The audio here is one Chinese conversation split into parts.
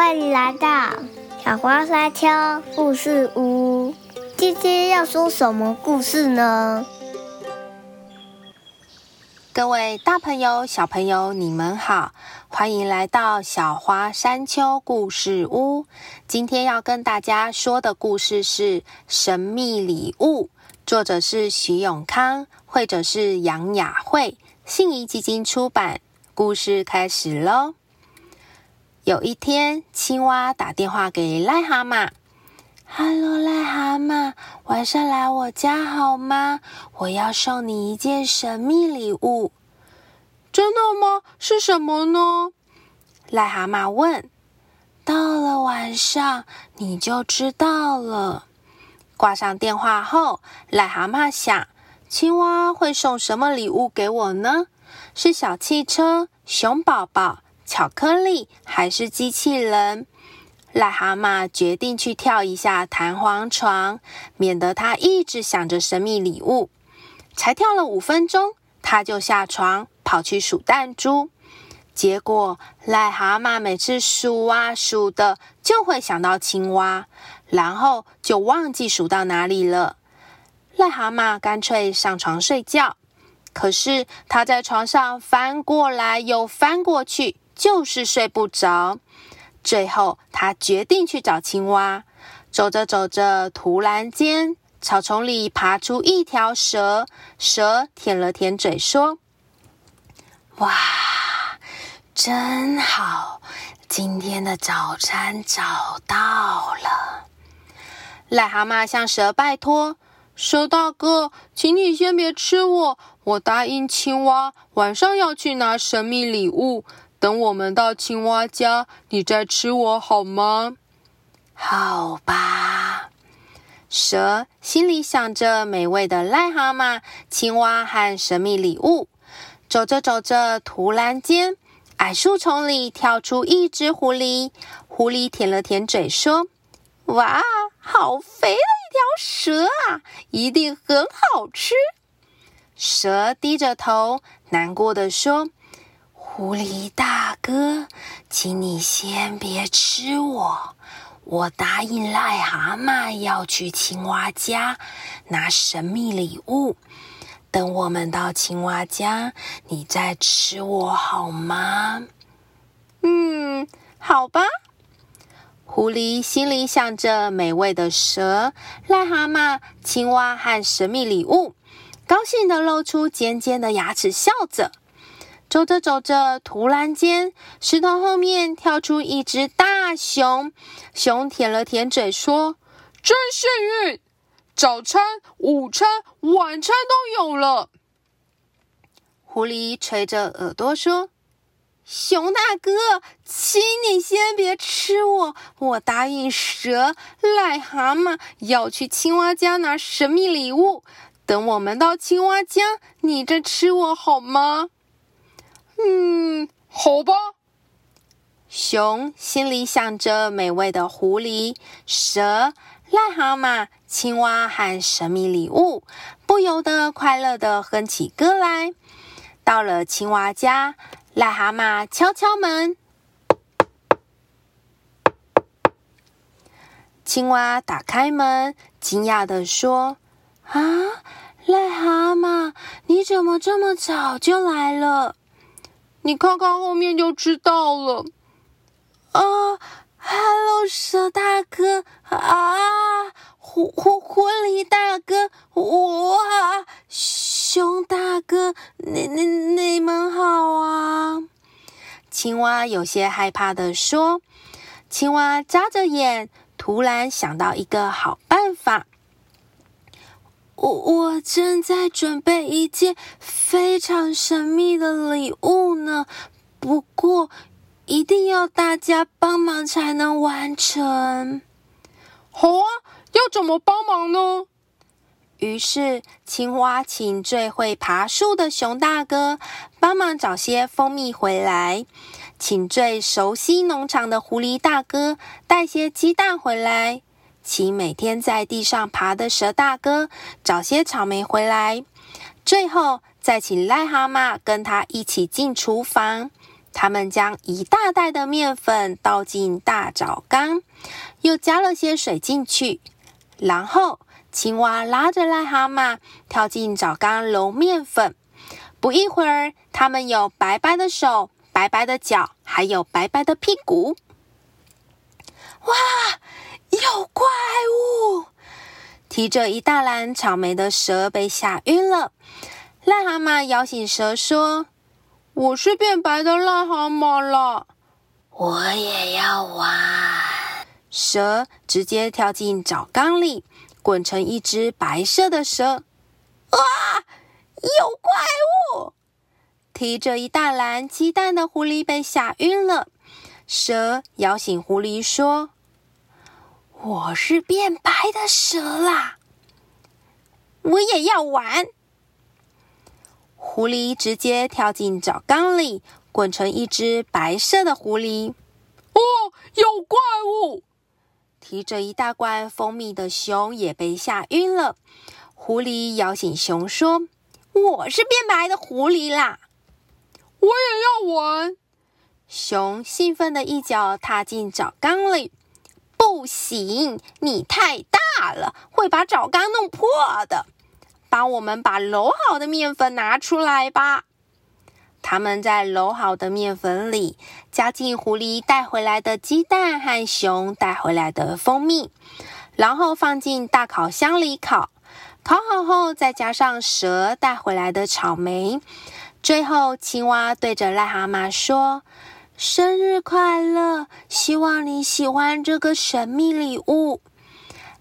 欢迎来到小花山丘故事屋。今天要说什么故事呢？各位大朋友、小朋友，你们好，欢迎来到小花山丘故事屋。今天要跟大家说的故事是《神秘礼物》，作者是徐永康，绘者是杨雅慧，信宜基金出版。故事开始喽。有一天，青蛙打电话给癞蛤蟆：“Hello，癞蛤蟆，晚上来我家好吗？我要送你一件神秘礼物。”“真的吗？是什么呢？”癞蛤蟆问。“到了晚上你就知道了。”挂上电话后，癞蛤蟆想：“青蛙会送什么礼物给我呢？是小汽车、熊宝宝？”巧克力还是机器人？癞蛤蟆决定去跳一下弹簧床，免得他一直想着神秘礼物。才跳了五分钟，他就下床跑去数弹珠。结果，癞蛤蟆每次数啊数的，就会想到青蛙，然后就忘记数到哪里了。癞蛤蟆干脆上床睡觉。可是他在床上翻过来又翻过去。就是睡不着，最后他决定去找青蛙。走着走着，突然间，草丛里爬出一条蛇。蛇舔了舔嘴，说：“哇，真好，今天的早餐找到了。”癞蛤蟆向蛇拜托：“蛇大哥，请你先别吃我，我答应青蛙，晚上要去拿神秘礼物。”等我们到青蛙家，你再吃我好吗？好吧。蛇心里想着美味的癞蛤蟆、青蛙和神秘礼物。走着走着，突然间，矮树丛里跳出一只狐狸。狐狸舔了舔嘴，说：“哇，好肥的一条蛇啊，一定很好吃。”蛇低着头，难过的说。狐狸大哥，请你先别吃我。我答应癞蛤蟆要去青蛙家拿神秘礼物。等我们到青蛙家，你再吃我好吗？嗯，好吧。狐狸心里想着美味的蛇、癞蛤蟆、青蛙和神秘礼物，高兴的露出尖尖的牙齿，笑着。走着走着，突然间，石头后面跳出一只大熊。熊舔了舔嘴，说：“真幸运，早餐、午餐、晚餐都有了。”狐狸垂着耳朵说：“熊大哥，请你先别吃我，我答应蛇、癞蛤蟆要去青蛙家拿神秘礼物。等我们到青蛙家，你再吃我好吗？”嗯，好吧。熊心里想着美味的狐狸、蛇、癞蛤蟆、青蛙和神秘礼物，不由得快乐的哼起歌来。到了青蛙家，癞蛤蟆敲敲门，青蛙打开门，惊讶的说：“啊，癞蛤蟆，你怎么这么早就来了？”你看看后面就知道了。啊，Hello，蛇大哥啊，狐狐狐狸大哥，哇，熊大哥，你你你们好啊！青蛙有些害怕的说。青蛙眨着眼，突然想到一个好办法。我我正在准备一件非常神秘的礼物呢，不过一定要大家帮忙才能完成。好啊，要怎么帮忙呢？于是青蛙请最会爬树的熊大哥帮忙找些蜂蜜回来，请最熟悉农场的狐狸大哥带些鸡蛋回来。请每天在地上爬的蛇大哥找些草莓回来，最后再请癞蛤蟆跟他一起进厨房。他们将一大袋的面粉倒进大澡缸，又加了些水进去，然后青蛙拉着癞蛤蟆跳进澡缸揉面粉。不一会儿，他们有白白的手、白白的脚，还有白白的屁股。哇，有怪物！提着一大篮草莓的蛇被吓晕了。癞蛤蟆摇醒蛇说：“我是变白的癞蛤蟆了，我也要玩。”蛇直接跳进澡缸里，滚成一只白色的蛇。哇，有怪物！提着一大篮鸡蛋的狐狸被吓晕了。蛇摇醒狐狸说：“我是变白的蛇啦，我也要玩。”狐狸直接跳进澡缸里，滚成一只白色的狐狸。哦，有怪物！提着一大罐蜂蜜的熊也被吓晕了。狐狸摇醒熊说：“我是变白的狐狸啦，我也要玩。”熊兴奋的一脚踏进澡缸里。不行，你太大了，会把澡缸弄破的。帮我们把揉好的面粉拿出来吧。他们在揉好的面粉里加进狐狸带回来的鸡蛋和熊带回来的蜂蜜，然后放进大烤箱里烤。烤好后，再加上蛇带回来的草莓。最后，青蛙对着癞蛤蟆说：“生日快乐！希望你喜欢这个神秘礼物。”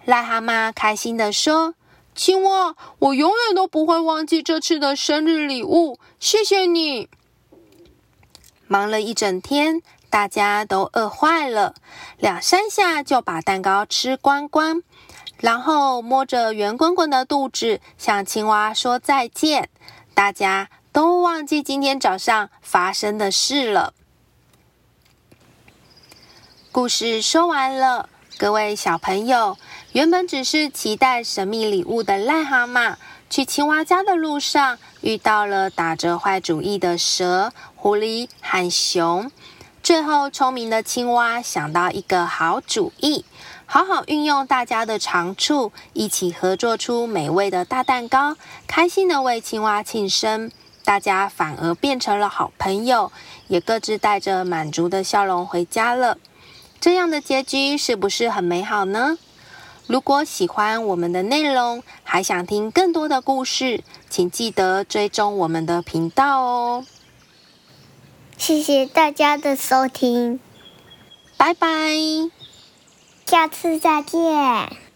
癞蛤蟆开心地说。青蛙，我永远都不会忘记这次的生日礼物，谢谢你。忙了一整天，大家都饿坏了，两三下就把蛋糕吃光光，然后摸着圆滚滚的肚子向青蛙说再见。大家都忘记今天早上发生的事了。故事说完了。各位小朋友，原本只是期待神秘礼物的癞蛤蟆，去青蛙家的路上遇到了打着坏主意的蛇、狐狸和熊。最后，聪明的青蛙想到一个好主意，好好运用大家的长处，一起合作出美味的大蛋糕，开心的为青蛙庆生。大家反而变成了好朋友，也各自带着满足的笑容回家了。这样的结局是不是很美好呢？如果喜欢我们的内容，还想听更多的故事，请记得追踪我们的频道哦。谢谢大家的收听，拜拜，下次再见。